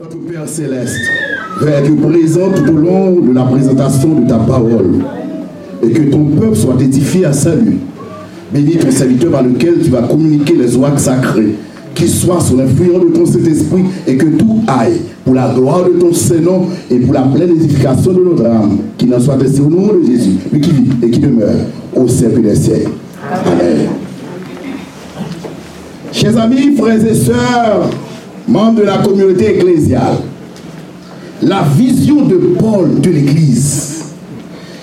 Notre Père céleste, Père, être présent tout au long de la présentation de ta parole et que ton peuple soit édifié à salut. Bénis ton serviteur par lequel tu vas communiquer les oies sacrées, qu'il soit sous l'influence de ton Saint-Esprit et que tout aille pour la gloire de ton Saint-Nom et pour la pleine édification de notre âme, qui n'en soit ainsi au nom de Jésus, lui qui vit et qui demeure au siècle des siècles. Amen. Chers amis, frères et sœurs, membres de la communauté ecclésiale, la vision de Paul de l'Église.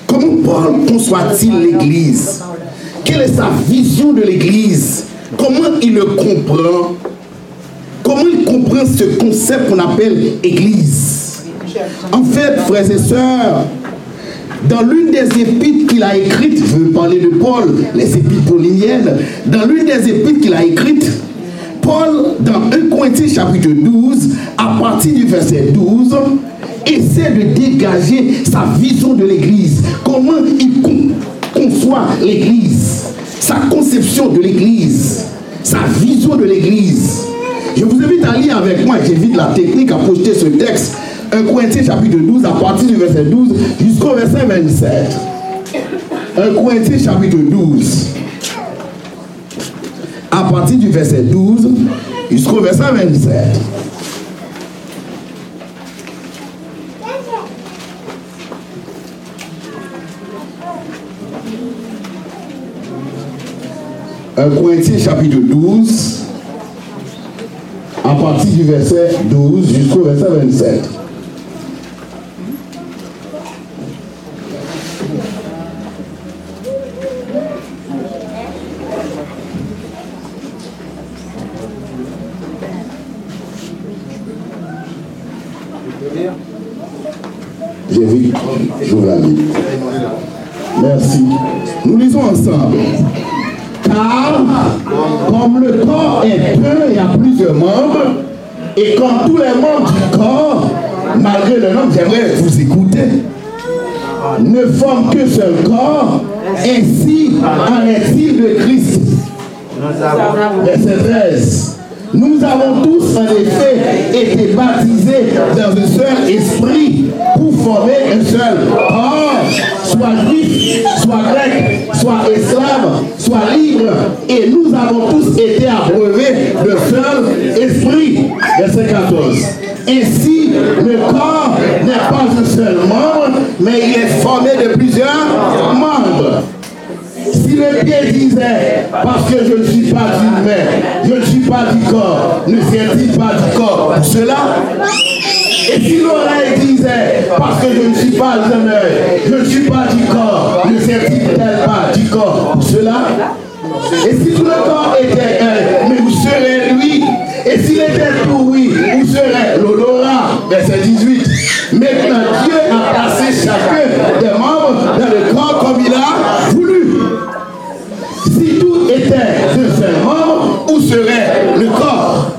Comment Paul conçoit-il l'Église? Quelle est sa vision de l'Église? Comment il le comprend? Comment il comprend ce concept qu'on appelle Église? En fait, frères et sœurs, dans l'une des épîtres qu'il a écrites, je veux parler de Paul, les épîtres pauliniennes, dans l'une des épîtres qu'il a écrites, Paul, dans 1 Corinthiens chapitre 12, à partir du verset 12, essaie de dégager sa vision de l'Église. Comment il conçoit l'Église. Sa conception de l'Église. Sa vision de l'Église. Je vous invite à lire avec moi, j'invite la technique à projeter ce texte. 1 Corinthiens chapitre 12, à partir du verset 12 jusqu'au verset 27. 1 Corinthiens chapitre 12 à partir du verset 12 jusqu'au verset 27. Un Corinthiens chapitre 12, à partir du verset 12 jusqu'au verset 27. Plusieurs membres, et comme tous les membres du corps, malgré le nom, j'aimerais vous écouter, ne forment que seul corps, ainsi en est-il de Christ. Verset 13. Nous avons tous en effet été baptisés dans un seul esprit pour former un seul corps, soit juif, soit grec, soit esclave, soit libre. Et nous avons tous été abreuvés de seul esprit. Verset 14. Ainsi, le corps n'est pas un seul membre, mais il est formé de plusieurs membres. Si le pied disait, parce que je ne suis pas humain, je ne suis pas du corps, ne sert-il pas du corps? Cela Et si l'oreille disait, parce que je ne suis pas un œil, je ne suis pas du corps, ne sert-il pas du corps cela? Et si tout le corps était un, mais où serait lui. Et s'il était tout oui, où serait l'odorat. Verset 18. Maintenant, Dieu a placé chacun des membres dans le corps comme il a voulu. Était de seul membre, où serait le corps?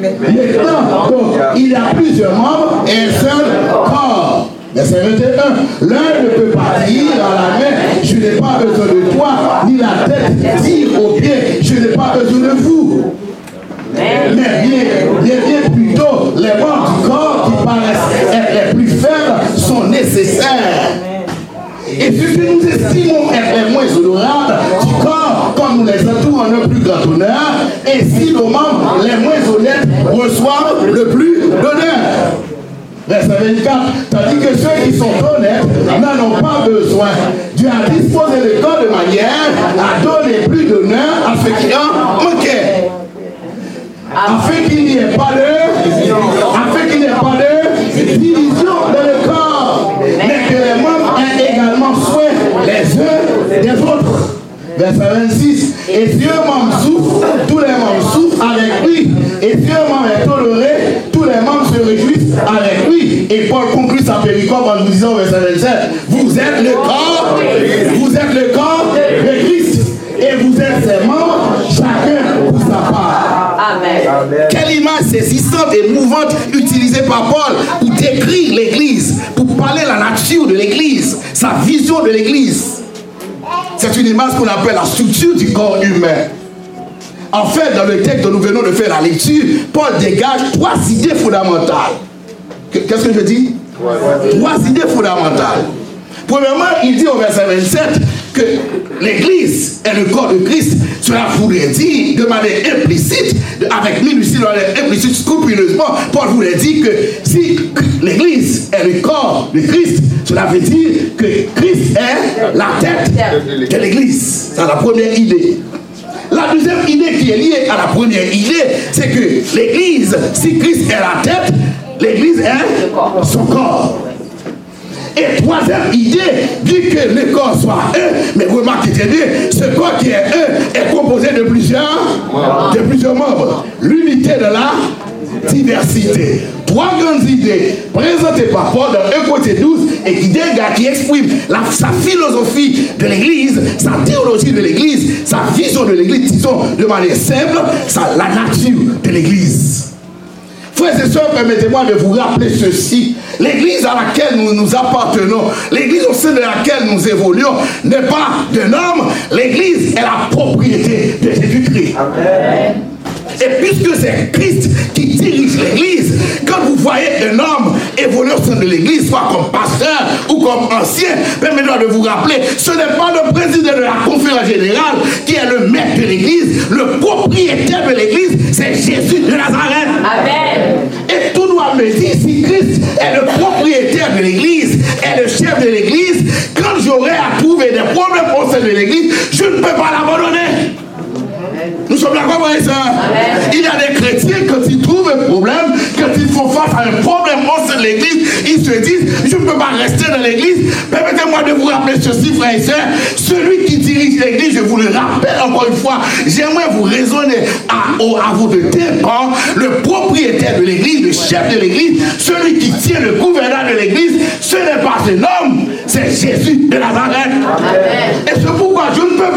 Maintenant, donc, il a plusieurs membres et un seul corps. Verset 21. L'un ne peut pas dire à la main, je n'ai pas besoin de toi, ni la tête dire au pied, je n'ai pas besoin de vous. Mais bien, bien, bien plutôt, les membres du corps qui paraissent être les plus faibles sont nécessaires. Et ce que nous estimons être moins honorables du corps, comme nous les entourons en un plus grand honneur, ainsi nos membres les moins honnêtes reçoivent le plus d'honneur. Verset 24. Tandis que ceux qui sont honnêtes n'en ont pas besoin. Dieu a disposé le corps de manière à donner plus d'honneur à ceux qui en manquaient. Afin qu'il n'y ait pas de, afin qu'il n'y ait pas de division dans le corps, mais que les membres aient également soin les uns des autres. Verset 26. Et si un membre souffre, tous les membres souffrent avec lui. Et si un membre est toléré, tous les membres se réjouissent avec lui. Et Paul conclut sa péricorde en nous disant, verset 27, vous êtes le corps, vous êtes le corps de Christ. Et vous êtes ses membres, chacun pour sa part. Amen. Quelle image saisissante et mouvante utilisée par Paul pour décrire l'Église, pour parler la nature de l'Église, sa vision de l'Église. C'est une image qu'on appelle la structure du corps humain. En fait, dans le texte dont nous venons de faire la lecture, Paul dégage trois idées fondamentales. Qu'est-ce que je dis? Trois idées fondamentales. Premièrement, il dit au verset 27 que l'Église est le corps de Christ. Cela voulait dire de manière implicite, avec minutie, de manière implicite, scrupuleusement, Paul voulait dire que si l'Église est le corps de Christ, cela veut dire que Christ est la tête de l'Église. C'est la première idée. La deuxième idée qui est liée à la première idée, c'est que l'Église, si Christ est la tête, l'Église est son corps. Et troisième idée dit que le corps soit un, mais remarquez bien, ce corps qui est un est composé de plusieurs, de plusieurs membres. L'unité de la diversité. Trois grandes idées présentées par Paul dans 1 côté 12 et qui dégage, qui exprime sa philosophie de l'Église, sa théologie de l'Église, sa vision de l'Église, disons de manière simple, la nature de l'Église. Frères et sœurs, permettez-moi de vous rappeler ceci. L'église à laquelle nous nous appartenons, l'église au sein de laquelle nous évoluons, n'est pas d'un homme. L'église est la propriété de Jésus-Christ. Et puisque c'est Christ qui dirige l'Église, quand vous voyez un homme évoluer au sein de l'Église, soit comme pasteur ou comme ancien, permettez-moi de vous rappeler, ce n'est pas le président de la conférence générale qui est le maître de l'Église, le propriétaire de l'Église, c'est Jésus de Nazareth. Amen. Et doit me dire si Christ est le propriétaire de l'Église, est le chef de l'Église, quand j'aurai à trouver des problèmes au sein de l'Église, je ne peux pas l'abandonner. Nous sommes d'accord, frère ça? Il y a des chrétiens, quand ils trouvent un problème, quand ils font face à un problème au sein de l'église, ils se disent, je ne peux pas rester dans l'église. Permettez-moi de vous rappeler ceci, frère et soeur. Celui qui dirige l'église, je vous le rappelle encore une fois, j'aimerais vous raisonner à, à vous de dépens, le propriétaire de l'église, le chef de l'église, celui qui tient le gouvernement de l'église, ce n'est pas un homme, c'est Jésus de Nazareth. Et c'est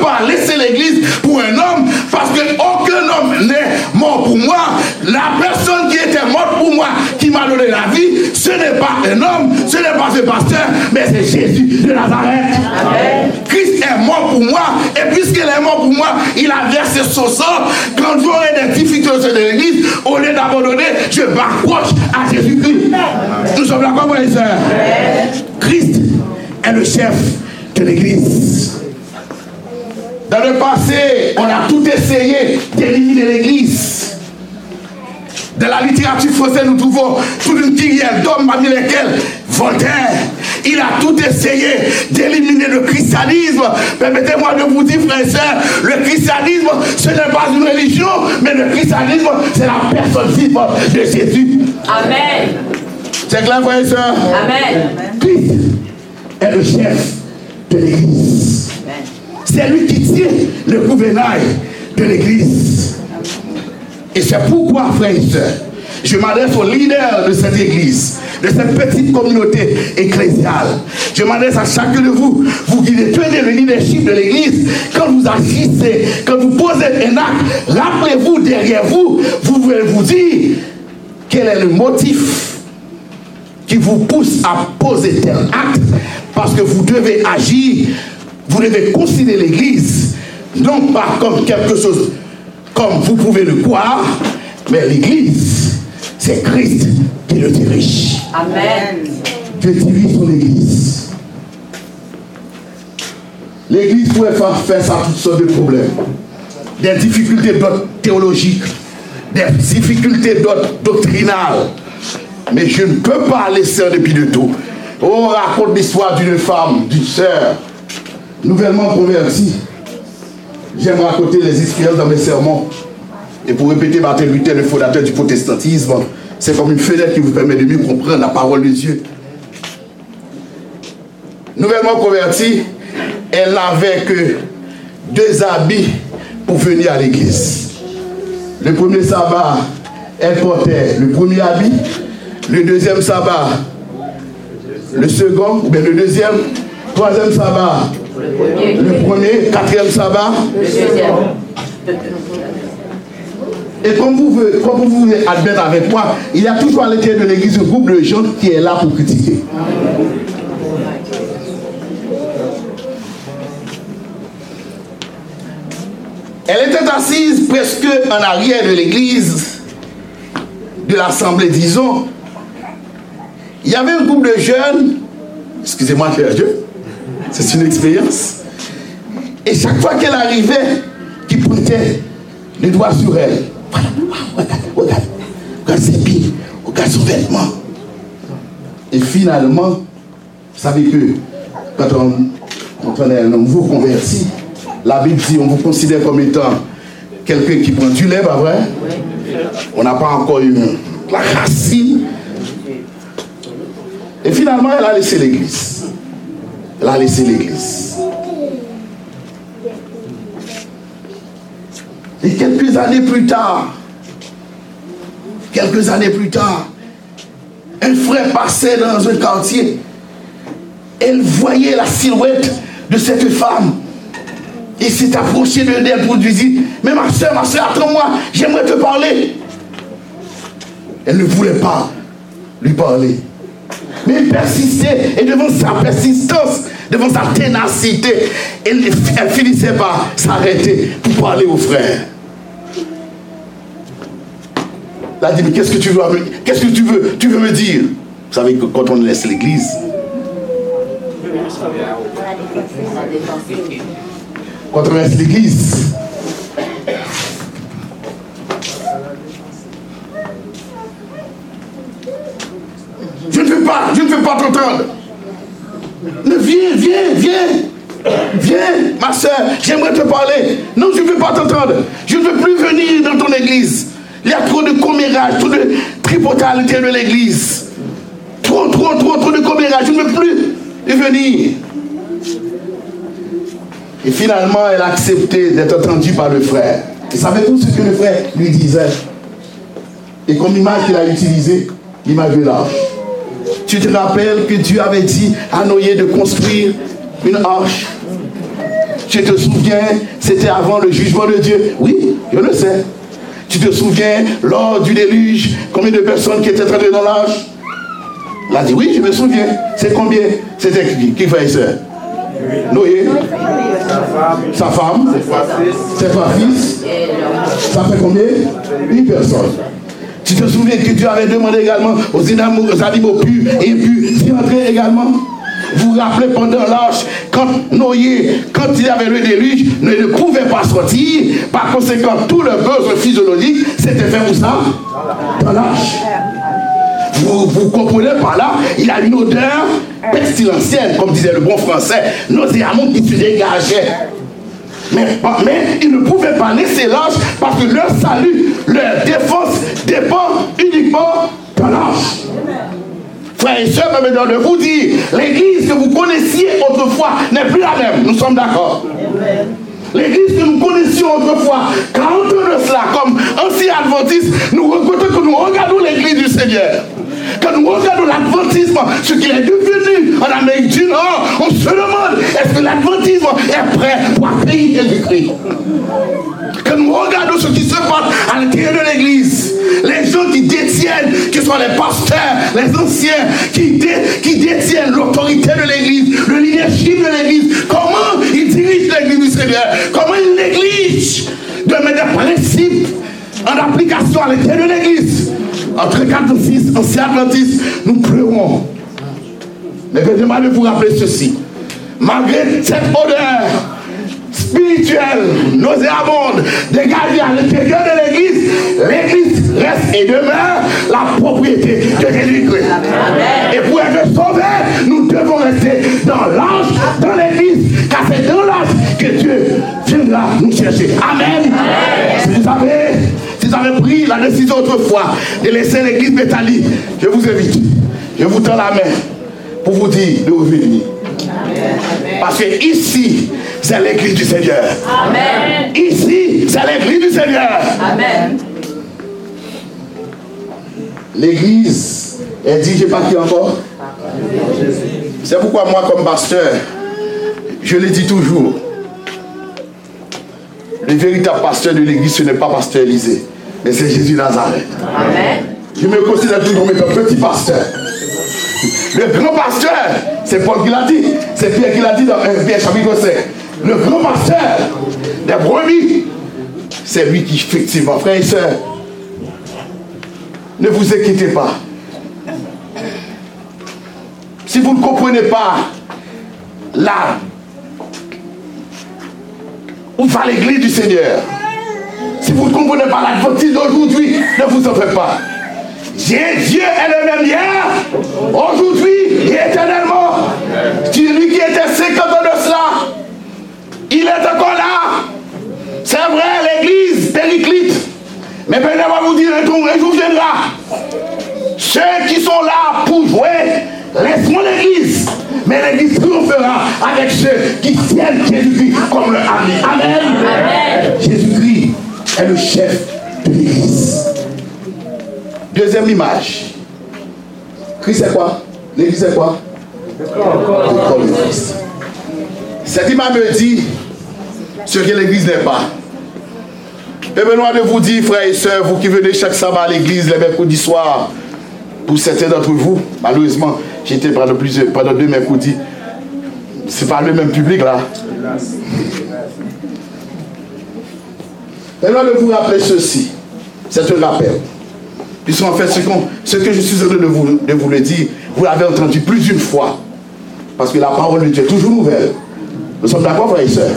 pas laisser l'église pour un homme parce qu'aucun homme n'est mort pour moi. La personne qui était morte pour moi, qui m'a donné la vie, ce n'est pas un homme, ce n'est pas ce pasteur, mais c'est Jésus de Nazareth. Christ est mort pour moi, et puisqu'il est mort pour moi, il a versé son sang. Quand j'aurai des difficultés de l'église, au lieu d'abandonner, je m'accroche à Jésus-Christ. Nous sommes d'accord, frères? Et Christ est le chef de l'église. Dans le passé, on a tout essayé d'éliminer l'Église. Dans la littérature française, nous trouvons toute une kyrielle d'hommes parmi lesquels Voltaire, il a tout essayé d'éliminer le christianisme. Permettez-moi de vous dire, frères et sœurs, le christianisme, ce n'est pas une religion, mais le christianisme, c'est la personne vive de Jésus. Amen. C'est clair, frères et sœurs Amen. Christ est le chef de l'Église. C'est lui qui tient le gouvernail de l'Église. Et c'est pourquoi, frères et sœurs, je m'adresse aux leaders de cette église, de cette petite communauté ecclésiale. Je m'adresse à chacun de vous, vous qui tenez le leadership de l'église, quand vous agissez, quand vous posez un acte, rappelez-vous derrière vous, vous pouvez vous dire quel est le motif qui vous pousse à poser tel acte, parce que vous devez agir vous devez considérer l'Église non pas comme quelque chose comme vous pouvez le croire, mais l'Église, c'est Christ qui le dirige. Amen. Dieu dirige son Église. L'Église pourrait faire face à toutes sortes de problèmes. Des difficultés d'ordre théologique, des difficultés d'ordre doctrinal. Mais je ne peux pas laisser en dépit de tout. On raconte l'histoire d'une femme, d'une sœur, nouvellement converti, j'aime raconter les expériences dans mes sermons. Et pour répéter Martin Luther, le fondateur du protestantisme, c'est comme une fenêtre qui vous permet de mieux comprendre la parole de Dieu. Nouvellement converti, elle n'avait que deux habits pour venir à l'église. Le premier sabbat, elle portait le premier habit. Le deuxième sabbat, le second, ou le deuxième, troisième sabbat, le premier, quatrième sabbat. Et comme vous, comme vous voulez admettre avec moi, il y a toujours à l'intérieur de l'église un groupe de gens qui est là pour critiquer. Elle était assise presque en arrière de l'église, de l'assemblée, disons. Il y avait un groupe de jeunes, excusez-moi, cher Dieu, c'est une expérience. Et chaque fois qu'elle arrivait, qui pointait les doigts sur elle. Voilà, regarde, regarde, regarde ses pieds, regarde son vêtement. Et finalement, vous savez que quand on, est un nouveau converti, la Bible dit on vous considère comme étant quelqu'un qui prend du lait, pas vrai? On n'a pas encore eu la racine. Et finalement, elle a laissé l'église. Elle a laissé l'église. Et quelques années plus tard, quelques années plus tard, un frère passait dans un quartier. Elle voyait la silhouette de cette femme. Il s'est approché d'elle pour lui dire, mais ma soeur, ma soeur, attends-moi, j'aimerais te parler. Elle ne voulait pas lui parler. Mais il persistait, et devant sa persistance, devant sa ténacité, elle, finissait par s'arrêter pour parler au frère. Elle a dit, mais qu'est-ce que tu veux Qu'est-ce que tu veux? Tu veux me dire? Vous savez que quand on laisse l'église, quand on laisse l'église, je ne veux pas, je ne veux pas t'entendre. Viens, viens, viens. Viens, ma soeur, j'aimerais te parler. Non, je ne veux pas t'entendre. Je ne veux plus venir dans ton église. Il y a trop de commérage, trop de tripotalité de l'église. Trop, trop, trop, trop de commérage. Je ne veux plus y venir. Et finalement, elle a accepté d'être entendue par le frère. Et savez tout ce que le frère lui disait? Et comme image qu'il a utilisée, l'image de l'arche. Tu te rappelles que Dieu avait dit à Noé de construire une arche? Tu te souviens, c'était avant le jugement de Dieu? Oui, je le sais. Tu te souviens, lors du déluge, combien de personnes qui étaient entrées dans l'âge Il a dit, oui, je me souviens. C'est combien? C'était qui? Qui fait ça Noé Sa femme Ses trois fils Ça fait combien? Une personne. Tu te souviens que Dieu avait demandé également aux animaux purs et impurs d'y entrer également? Vous vous rappelez pendant l'arche, quand Noé, quand il avait le déluge, ne pouvait pas sortir. Par conséquent, tout le besoin physiologique s'était fait où ça Dans l'arche. Vous, vous comprenez par là, il a une odeur pestilentielle, comme disait le bon français, nauséabonde qui se dégageait. Mais, ils ne pouvaient pas laisser l'arche parce que leur salut, leur défense dépend uniquement de l'arche. Frères et sœurs, me de vous dire, l'église que vous connaissiez autrefois n'est plus la même. Nous sommes d'accord? L'église que nous connaissions autrefois, quand on de cela, comme ancien adventiste, nous que nous regardons l'église du Seigneur. Quand nous regardons l'adventisme, ce qui est devenu en Amérique du Nord, on se demande, est-ce que l'adventisme est prêt pour accueillir Jésus-Christ? Quand nous regardons ce qui se passe à l'intérieur de l'église, les gens qui détiennent, qui sont les pasteurs, les anciens, qui, qui détiennent l'autorité de l'église, le leadership de l'église, comment ils dirigent l'église du Seigneur, comment ils négligent de mettre des principes en application à l'intérieur de l'église? Entre 4 et 6, anciens adventistes, nous pleurons. Mais permettez-moi de vous rappeler ceci. Malgré cette odeur spirituelle, nauséabonde, dégagée à l'intérieur de l'église, l'église reste et demeure la propriété de Jésus-Christ. Et pour être sauvés, nous devons rester dans l'ange, dans l'église, car c'est dans l'ange que Dieu viendra nous chercher. Amen. Si vous savez, vous avez pris la décision autrefois de laisser l'église métallique, je vous invite, je vous tends la main pour vous dire de revenir. Parce que ici, c'est l'église du Seigneur. Amen. Ici, c'est l'église du Seigneur. Amen. L'église est dit, je pas qui encore. C'est pourquoi moi, comme pasteur, je le dis toujours. Le véritable pasteur de l'église, ce n'est pas pasteur Élisée, mais c'est Jésus Nazareth. Amen. Je me considère toujours comme un petit pasteur. Le grand pasteur, c'est Paul qui l'a dit. C'est Pierre qui l'a dit dans Pierre chapitre 5. Le grand pasteur des brebis c'est lui qui, effectivement, frères et sœurs, ne vous inquiétez pas. Si vous ne comprenez pas là où va l'église du Seigneur, si vous ne comprenez pas l'adventiste d'aujourd'hui, ne vous en faites pas. Dieu est le même hier, aujourd'hui et éternellement. Lui qui était 50 ans de cela, il est encore là. C'est vrai, l'église périclite. Mais ben, va vous dire un jour viendra. Ceux qui sont là pour jouer, laisse-moi l'église. Mais l'église triomphera avec ceux qui tiennent Jésus-Christ comme le ami. Amen. Jésus-Christ est le chef de l'église. Deuxième image. Christ c'est quoi? L'église c'est quoi? Le de Christ. Cette image me dit ce que l'église n'est pas. Et Benoît de vous dire, frères et sœurs, vous qui venez chaque sabbat à l'église les mercredis soirs, pour certains d'entre vous, malheureusement, j'étais pendant, plusieurs, pendant deux mercredis, c'est pas le même public là. Benoît de vous rappeler ceci, c'est un rappel. Puisqu'en fait, ce, ce, que je suis en train de vous, de vous le dire, vous l'avez entendu plus d'une fois. Parce que la parole de Dieu est toujours nouvelle. Nous sommes d'accord, frères et sœurs?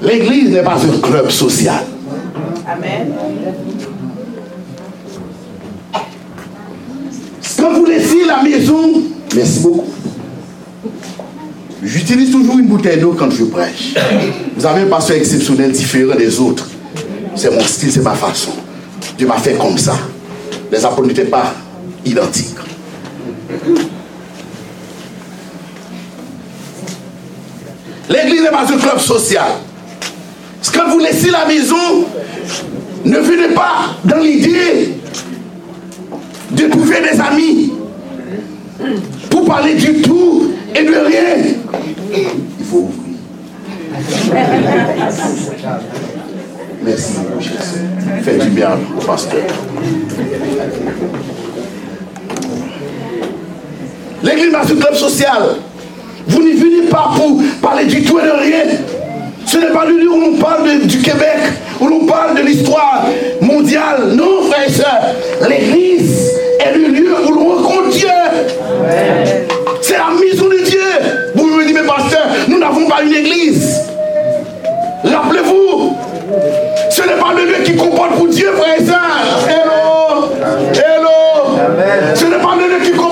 L'église n'est pas un club social. Amen. Quand vous laissez la maison, merci beaucoup. J'utilise toujours une bouteille d'eau quand je prêche. Vous avez un pasteur exceptionnel différent des autres. C'est mon style, c'est ma façon. Dieu m'a fait comme ça. Les apôtres n'étaient pas identiques. L'église n'est pas un club social. Quand vous laissez la maison, ne venez pas dans l'idée de trouver des amis pour parler du tout et de rien. Il faut ouvrir. Merci, Jésus. Faites du bien au pasteur. L'église un club social. Vous n'y venez pas pour parler du tout et de rien. Ce n'est pas le lieu où l'on parle du Québec, où l'on parle de l'histoire mondiale. Non, frères et sœurs. L'église est le lieu où l'on rencontre Dieu. C'est la maison de Dieu. Vous me dites, mais pasteur, nous n'avons pas une église. Rappelez-vous, ce n'est pas le lieu qui comporte pour Dieu, frères et sœurs. Hello. Hello. Ce n'est pas le lieu qui comporte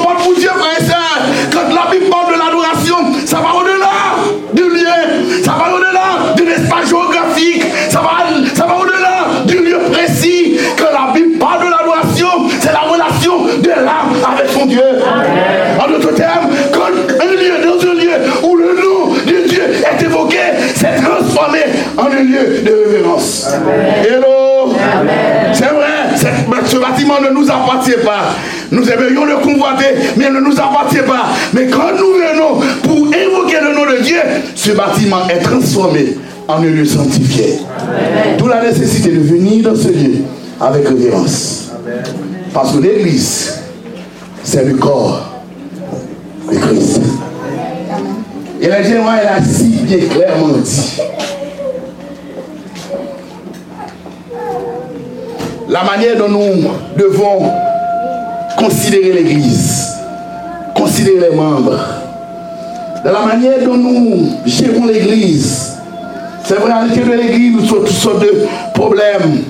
en un lieu de révérence. Hello? C'est vrai, ce bâtiment ne nous appartient pas. Nous aimerions le convoiter, mais il ne nous appartient pas. Mais quand nous venons pour évoquer le nom de Dieu, ce bâtiment est transformé en un lieu sanctifié. D'où la nécessité de venir dans ce lieu avec révérence. Parce que l'église, c'est le corps de Christ. Et la général, elle a si bien clairement dit. La manière dont nous devons considérer l'Église, considérer les membres, la manière dont nous gérons l'Église. C'est vrai, à l'intérieur de l'Église, nous avons toutes sortes de problèmes.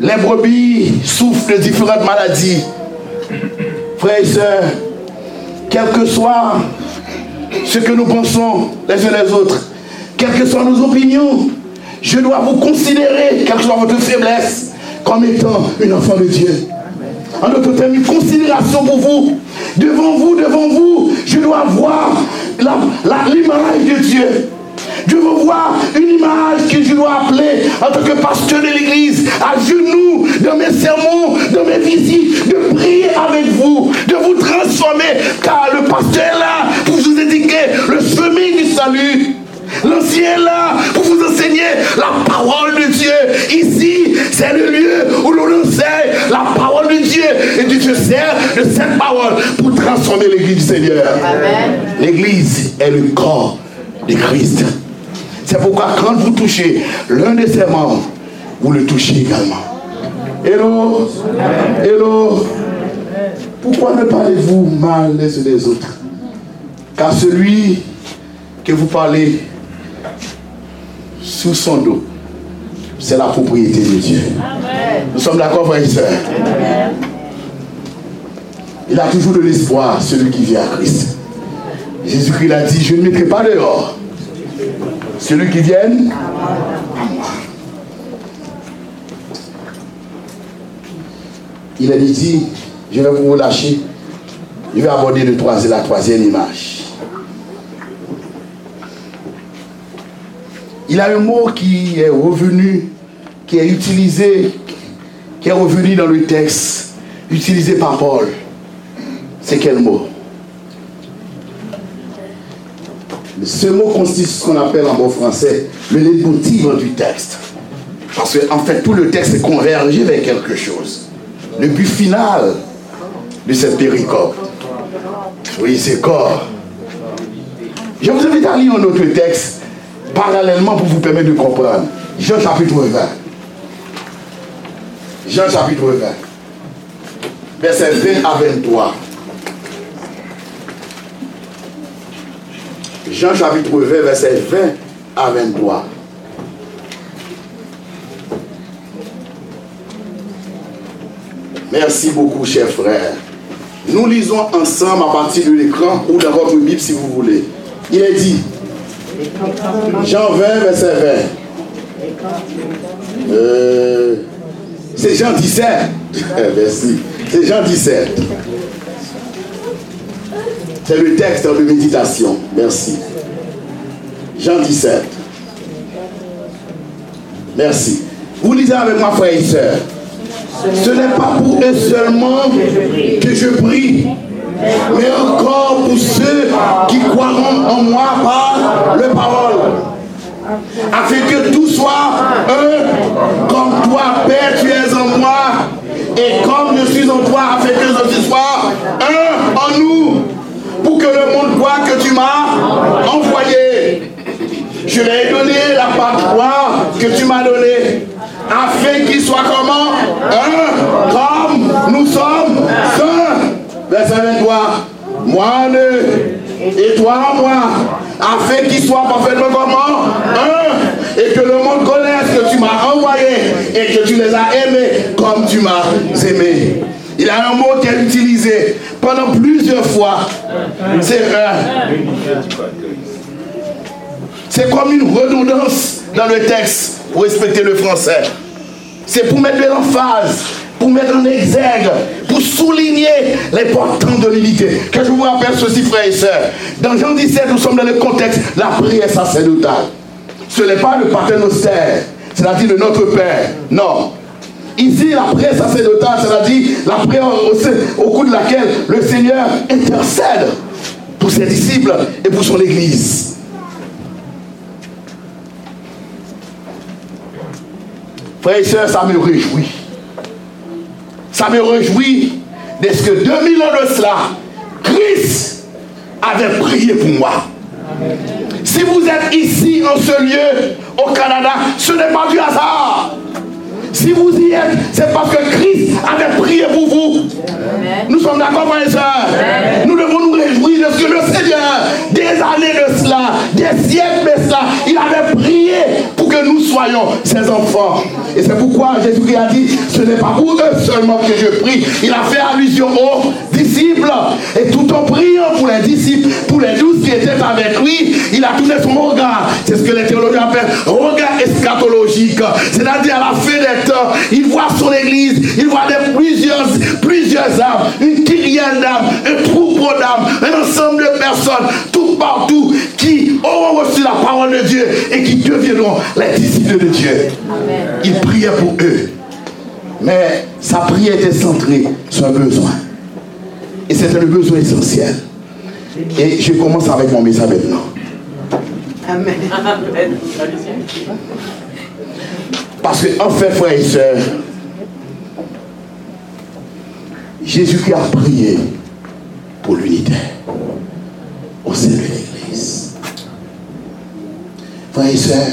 Les brebis souffrent de différentes maladies. Frères et sœurs, quel que soit ce que nous pensons les uns les autres, quelles que soient nos opinions, je dois vous considérer, quelle que soit votre faiblesse, comme étant une enfant de Dieu. En d'autres termes, une considération pour vous. Devant vous, devant vous, je dois voir l'image de Dieu. Je veux voir une image que je dois appeler en tant que pasteur de l'église, à genoux, dans mes sermons, dans mes visites, de prier avec vous, de vous transformer, car le pasteur est là pour vous indiquer le chemin du salut. L'ancien est là pour vous enseigner la parole c'est le lieu où l'on enseigne la parole de Dieu. Et Dieu se sert de cette parole pour transformer l'église du Seigneur. L'église est le corps de Christ. C'est pourquoi quand vous touchez l'un de ses membres, vous le touchez également. Hello, hello? Pourquoi ne parlez-vous mal les uns des autres? Car celui que vous parlez sous son dos, c'est la propriété de Dieu. Nous sommes d'accord, frères et sœurs Il a toujours de l'espoir, celui qui vient à Christ. Jésus-Christ a dit, je ne mettrai pas dehors celui qui vient. Il a dit, je vais vous lâcher. Je vais aborder le troisième, la troisième image. Il a un mot qui est revenu, qui est utilisé, qui est revenu dans le texte, utilisé par Paul. C'est quel mot? Ce mot consiste ce qu'on appelle en bon français le leitmotiv du texte. Parce qu'en en fait, tout le texte est convergé vers quelque chose. Le but final de cette péricope. Oui, c'est corps. Je vous invite à lire un autre texte parallèlement pour vous permettre de comprendre. Jean chapitre 20. Jean chapitre 20. Verset 20 à 23. Jean chapitre 20, verset 20 à 23. Merci beaucoup, chers frères. Nous lisons ensemble à partir de l'écran ou dans votre Bible si vous voulez. Il est dit, Jean 20, verset 20. Euh, c'est Jean 17. Merci. C'est Jean 17. C'est le texte de méditation. Merci. Jean 17. Merci. Vous lisez avec moi, frère et soeur. Ce n'est pas pour eux seulement que je prie, mais encore pour ceux qui croiront en moi par le parole. Afin que tout soit un, comme toi, Père, tu es en moi, et comme je suis en toi, afin que je sois un en nous pour que le monde voit que tu m'as envoyé. Je lui ai donné la part que tu m'as donnée, afin qu'il soit comment? Un, 2023. Moi, le, et toi, moi, afin qu'il soit parfaitement comment? Un, et que le monde connaisse que tu m'as envoyé et que tu les as aimés comme tu m'as aimé. Il a un mot qu'elle utilisé pendant plusieurs fois. C'est un. C'est comme une redondance dans le texte pour respecter le français. C'est pour mettre de l'emphase, pour mettre en exergue, souligner l'importance de l'unité. Que je vous rappelle ceci, frères et sœurs. Dans Jean 17, nous sommes dans le contexte la prière sacerdotale. Ce n'est pas le paternostère, c'est-à-dire de notre Père. Non. Ici, la prière sacerdotale, c'est-à-dire la prière au, au cours de laquelle le Seigneur intercède pour ses disciples et pour son Église. Frères et sœurs, ça me réjouit. Ça me réjouit de ce que 2000 ans de cela, Christ avait prié pour moi. Si vous êtes ici en ce lieu, au Canada, ce n'est pas du hasard. Si vous y êtes, c'est parce que Christ avait prié pour vous. Nous sommes d'accord, frères et sœurs? Nous devons nous réjouir de ce que le Seigneur, des années de cela, des siècles de cela, il avait prié que nous soyons ses enfants. Et c'est pourquoi Jésus a dit, ce n'est pas pour eux seulement que je prie. Il a fait allusion aux disciples. Et tout en priant pour les disciples, pour les douze qui étaient avec lui, il a tourné son regard. C'est ce que les théologiens appellent regard eschatologique. C'est-à-dire à la fin des il voit son église, il voit des plusieurs, plusieurs âmes, une kyrielle d'âmes, un troupeau d'âmes, un ensemble de personnes, tout partout, de Dieu et qui deviendront les disciples de Dieu. Il priait pour eux. Mais sa prière était centrée sur un besoin. Et c'était le besoin essentiel. Et je commence avec mon message maintenant. Amen. Parce que, en fait, frères et sœurs, Jésus qui a prié pour l'unité au sein de l'Église. Frères et sœurs,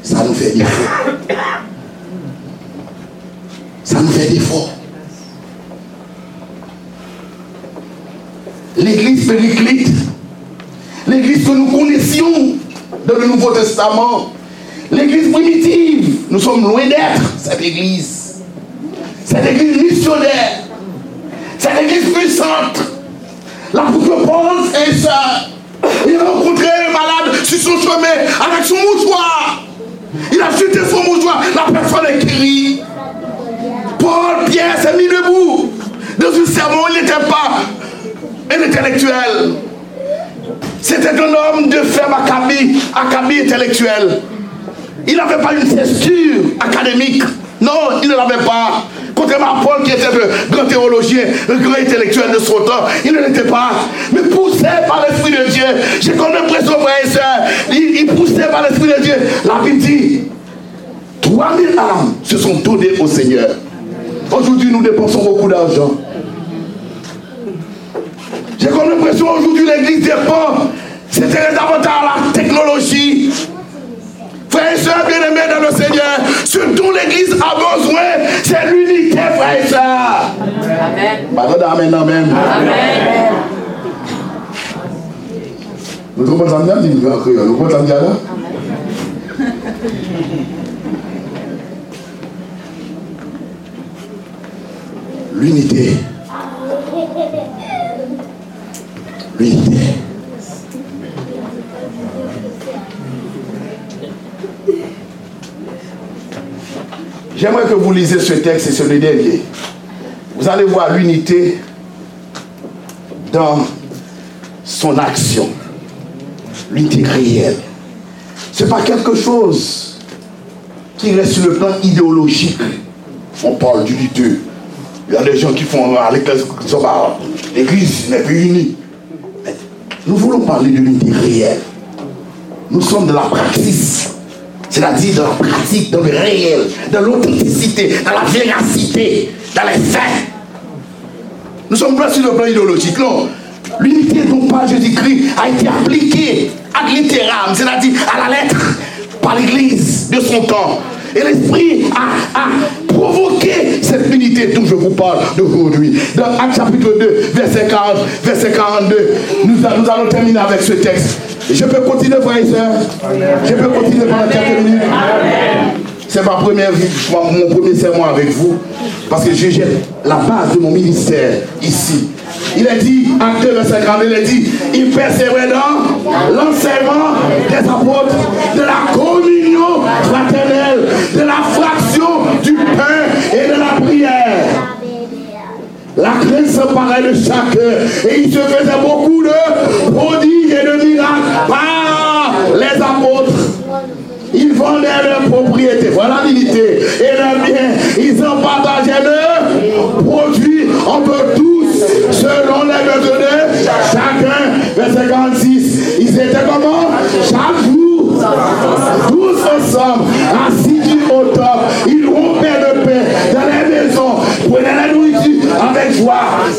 ça nous fait dire Ça nous fait défaut. L'église périclite, l'église que nous connaissions dans le Nouveau Testament, l'église primitive, nous sommes loin d'être cette église. Cette église missionnaire, cette église puissante. L'apôtre Paul et ça, il a rencontré un malade son chemin avec son mouchoir. Il a jeté son mouchoir, la personne est guérie. Paul, Pierre s'est mis debout. Dans un sermon, il n'était pas un intellectuel. C'était un homme de ferme acabit, acabit intellectuel. Il n'avait pas une cesture académique. Non, il ne l'avait pas. Contrairement à Paul qui était un grand théologien, un grand intellectuel de son temps, il ne l'était pas. Mais poussé par l'Esprit de Dieu, j'ai comme l'impression, frère et soeur, il, il poussait par l'Esprit de Dieu. La Bible dit, 3000 âmes se sont données au Seigneur. Aujourd'hui, nous dépensons beaucoup d'argent. J'ai comme l'impression aujourd'hui l'église dépend. C'était davantage à la technologie. Frères et sœurs bien-aimés dans le Seigneur, ce dont l'église a besoin, c'est l'unité, frères et sœurs. Amen. Pardon, amen, amen. Amen. Nous comprenons ça bien, nous comprenons ça bien là. L'unité. L'unité. J'aimerais que vous lisez ce texte et ce dernier. Vous allez voir l'unité dans son action. L'unité réelle. Ce n'est pas quelque chose qui reste sur le plan idéologique. On parle d'unité. Il y a des gens qui font l'église, l'église n'est plus unie. Nous voulons parler de l'unité réelle. Nous sommes de la pratique. C'est-à-dire dans la pratique, dans le réel, dans l'authenticité, dans la véracité, dans les faits. Nous sommes pas sur le plan idéologique, non. L'unité dont parle Jésus-Christ a été appliquée ad littéram, c'est-à-dire à la lettre, par l'Église de son temps. Et l'Esprit a, provoqué cette unité dont je vous parle d'aujourd'hui. Dans Acte chapitre 2, verset 40, verset 42, nous, nous allons terminer avec ce texte. Je peux continuer, frère et Je peux continuer pendant quelques minutes? C'est ma première vie, mon premier serment avec vous. Parce que je jette la base de mon ministère ici. Il a dit, acte verset 42, il a dit, il persévérait dans l'enseignement des apôtres, de la communion fraternelle, de la fraction du pain et de la prière. La crainte se de chacun. Et il se faisait beaucoup de prodiges et de miracles par les apôtres. Ils vendaient leurs propriétés, voilà l'unité, et leurs biens. Ils en partageaient leurs produits entre tous, selon les besoins de chacun. Verset 46. Ils étaient comment? Chaque jour,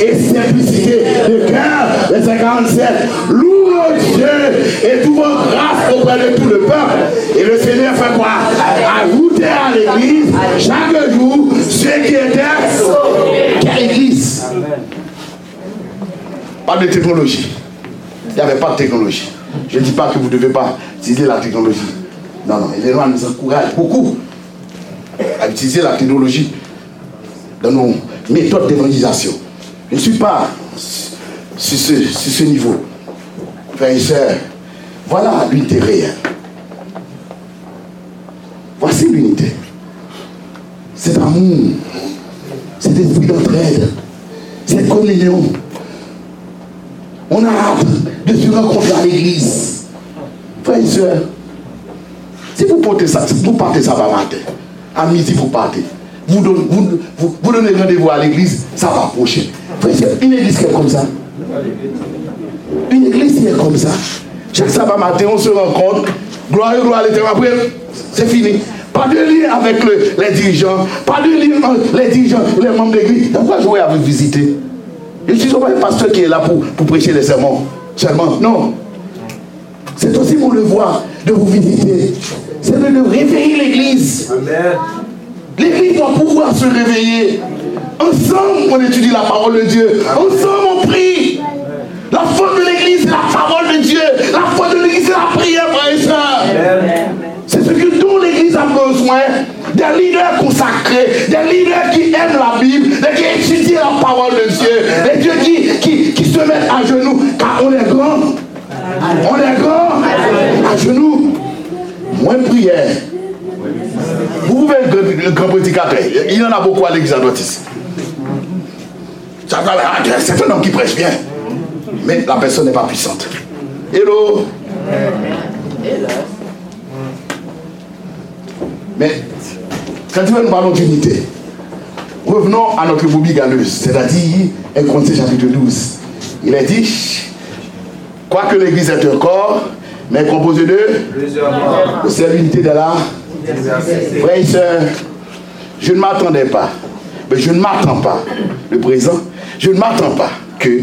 et simplicité de cœur. Verset 47. Louez Dieu et trouvons grâce auprès de tout le peuple. Et le Seigneur fait quoi? Ajouter à l'église chaque jour ceux qui étaient Quelle église Pas de technologie. Il n'y avait pas de technologie. Je ne dis pas que vous ne devez pas utiliser la technologie. Non, non, les lois nous encouragent beaucoup à utiliser la technologie dans nos méthodes d'évangélisation. Je ne suis pas sur ce, ce niveau. Frères et sœurs, voilà l'unité réelle. Voici l'unité. Cet amour, cet esprit d'entraide, cette communion. On a hâte de se rencontrer à l'église. Frères et sœurs, si vous portez ça, si vous partez ça va matin, à midi vous partez, vous donnez, vous, vous, donnez rendez-vous à l'église, ça va approcher. Une église qui est comme ça. Une église qui est comme ça. Chaque sabbat matin, on se rencontre. Gloire gloire à l'éternel. Après, c'est fini. Pas de lien avec les dirigeants. Pas de lien avec les dirigeants, les membres de l'église. Pourquoi jouer avec visiter Je ne suis pas un pasteur qui est là pour, pour prêcher les sermons. Seulement. Non. C'est aussi mon devoir de vous visiter. C'est de réveiller l'église. Amen. L'église doit pouvoir se réveiller. Ensemble, on étudie la parole de Dieu. Ensemble, on prie. La foi de l'église, c'est la parole de Dieu. La foi de l'église, c'est la prière, frère et soeur. C'est ce que toute l'église a besoin. Des leaders consacrés, des leaders qui aiment la Bible, des qui étudient la parole de Dieu, des dieux qui, qui, se mettent à genoux, car on est grand. On est grand à genoux. Moins prière. Vous pouvez le grand prédicateur. Il y en a beaucoup à l'église adventiste. C'est un homme qui prêche bien. Mais la personne n'est pas puissante. Hello? Mais quand nous parlons d'unité, revenons à notre bobie galeuse, c'est-à-dire 1 Corinthiens chapitre 12. Il est dit, quoique l'Église est un corps, mais composé de plusieurs C'est l'unité de la Frères et sœurs, je ne m'attendais pas, mais je ne m'attends pas, le présent, je ne m'attends pas que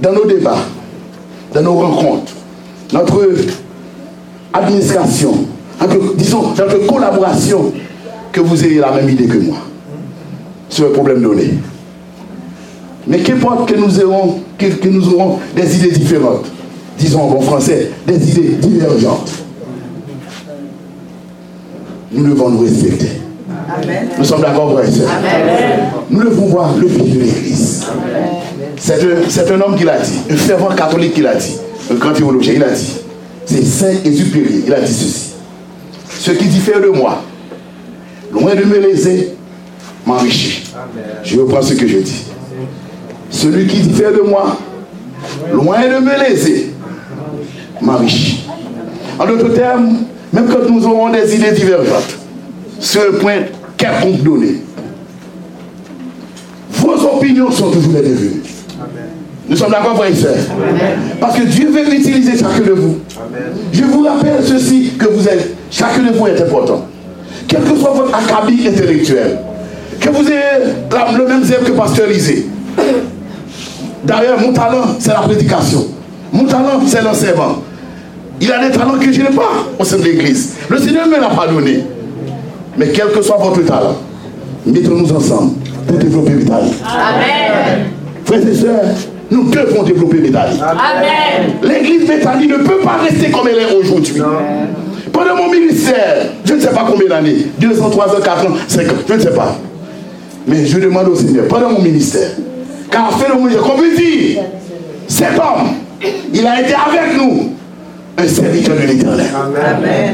dans nos débats, dans nos rencontres, notre administration, disons, notre collaboration, que vous ayez la même idée que moi sur le problème donné. Mais qu'importe que nous aurons, que, nous aurons des idées différentes, disons en bon français, des idées divergentes, nous devons nous respecter. Nous sommes d'accord, frère Nous devons voir le fils de l'Église. C'est un, homme qui l'a dit, un fervent catholique qui l'a dit, un grand théologien, il a dit, c'est Saint Exupéry, il a dit ceci. Ce qui diffère de moi, loin de me léser, m'enrichit. Je reprends ce que je dis. Celui qui diffère de moi, loin de me léser, m'enrichit. En d'autres termes, même quand nous aurons des idées divergentes, sur un point quelconque donné, vos opinions sont toujours les bienvenues. Nous sommes d'accord, frères et sœurs. Parce que Dieu veut utiliser chacun de vous. Je vous rappelle ceci, que vous êtes, chacun de vous est important. Quel que soit votre acabit intellectuel, que vous ayez le même zèle que Pasteur Lisée. D'ailleurs, mon talent, c'est la prédication. Mon talent, c'est l'enseignement. Il a des talents que je n'ai pas au sein de l'Église. Le Seigneur ne me l'a pas donné. Mais quel que soit votre talent, mettons-nous ensemble pour développer Vitali. Amen. Frères et sœurs, nous devons développer Métali. L'église Métali ne peut pas rester comme elle est aujourd'hui. Pendant mon ministère, je ne sais pas combien d'années, 2 ans, 3 ans, 4 ans, 5 ans, je ne sais pas. Mais je demande au Seigneur, pendant mon ministère, car fait le ministère, qu'on peut dire, cet homme, il a été avec nous un serviteur de l'éternel.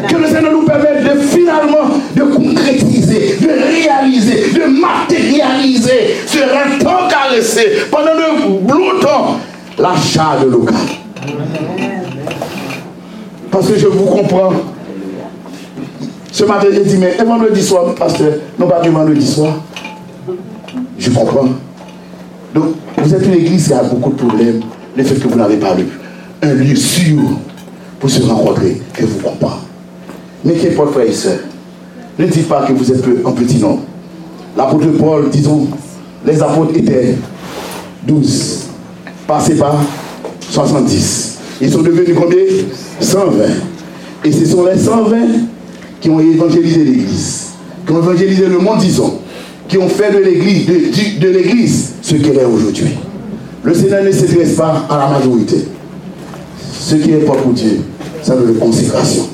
Que le Seigneur nous permette de finalement de concrétiser, de réaliser, de matérialiser sur un temps caressé pendant de longtemps l'achat de local. Parce que je vous comprends. Ce matin, j'ai dit, mais un vendredi soir, pasteur, non pas du vendredi soir. Je comprends. Donc, vous êtes une église qui a beaucoup de problèmes. Le fait que vous n'avez pas un lieu sûr pour se rencontrer et vous comprendre. Mais qu'importe, frère et soeur, ne dites pas que vous êtes un petit nom. L'apôtre Paul, disons, les apôtres étaient 12, passés par 70. Ils sont devenus combien? 120. Et ce sont les 120 qui ont évangélisé l'Église, qui ont évangélisé le monde, disons, qui ont fait de l'Église, ce qu'elle est aujourd'hui. Le Seigneur ne s'intéresse pas à la majorité. Ce qui est pas pour Dieu, c'est de la consécration.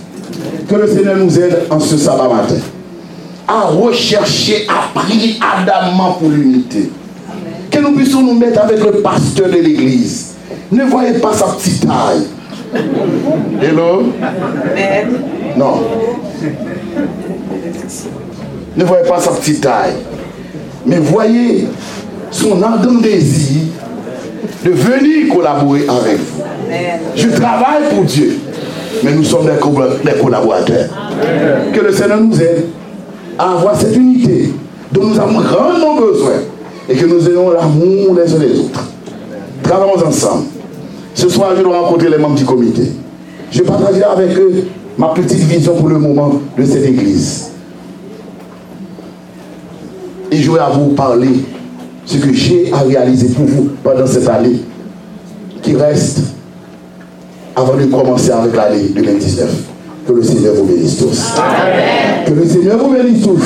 Que le Seigneur nous aide en ce sabbat matin à rechercher, à prier ardemment pour l'unité. Que nous puissions nous mettre avec le pasteur de l'église. Ne voyez pas sa petite taille. Hello? Non. Ne voyez pas sa petite taille. Mais voyez son ardent désir de venir collaborer avec vous. Je travaille pour Dieu, mais nous sommes des collaborateurs. Que le Seigneur nous aide à avoir cette unité dont nous avons grandement besoin et que nous ayons l'amour les uns les autres. Travaillons ensemble. Ce soir, je dois rencontrer les membres du comité. Je partagerai avec eux ma petite vision pour le moment de cette église. Et je vais à vous parler ce que j'ai à réaliser pour vous pendant cette année qui reste avant de commencer avec l'année 2019. Que le Seigneur vous bénisse tous. Que le Seigneur vous bénisse tous.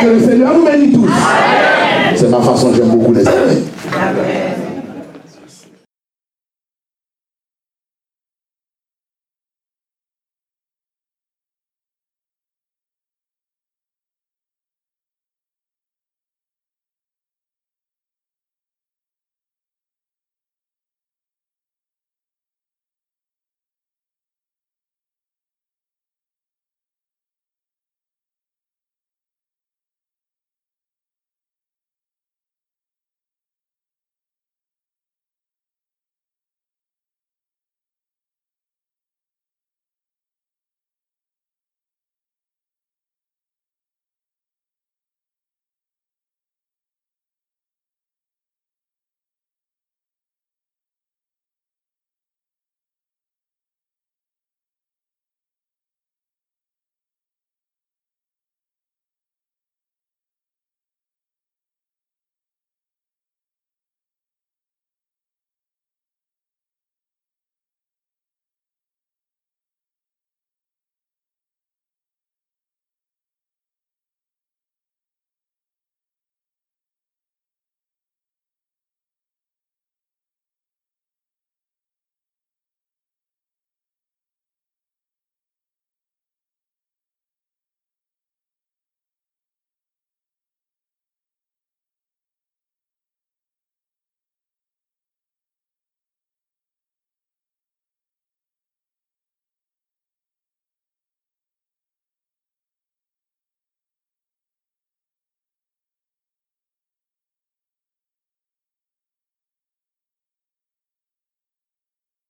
Que le Seigneur vous bénisse tous. C'est ma façon, j'aime beaucoup les amis.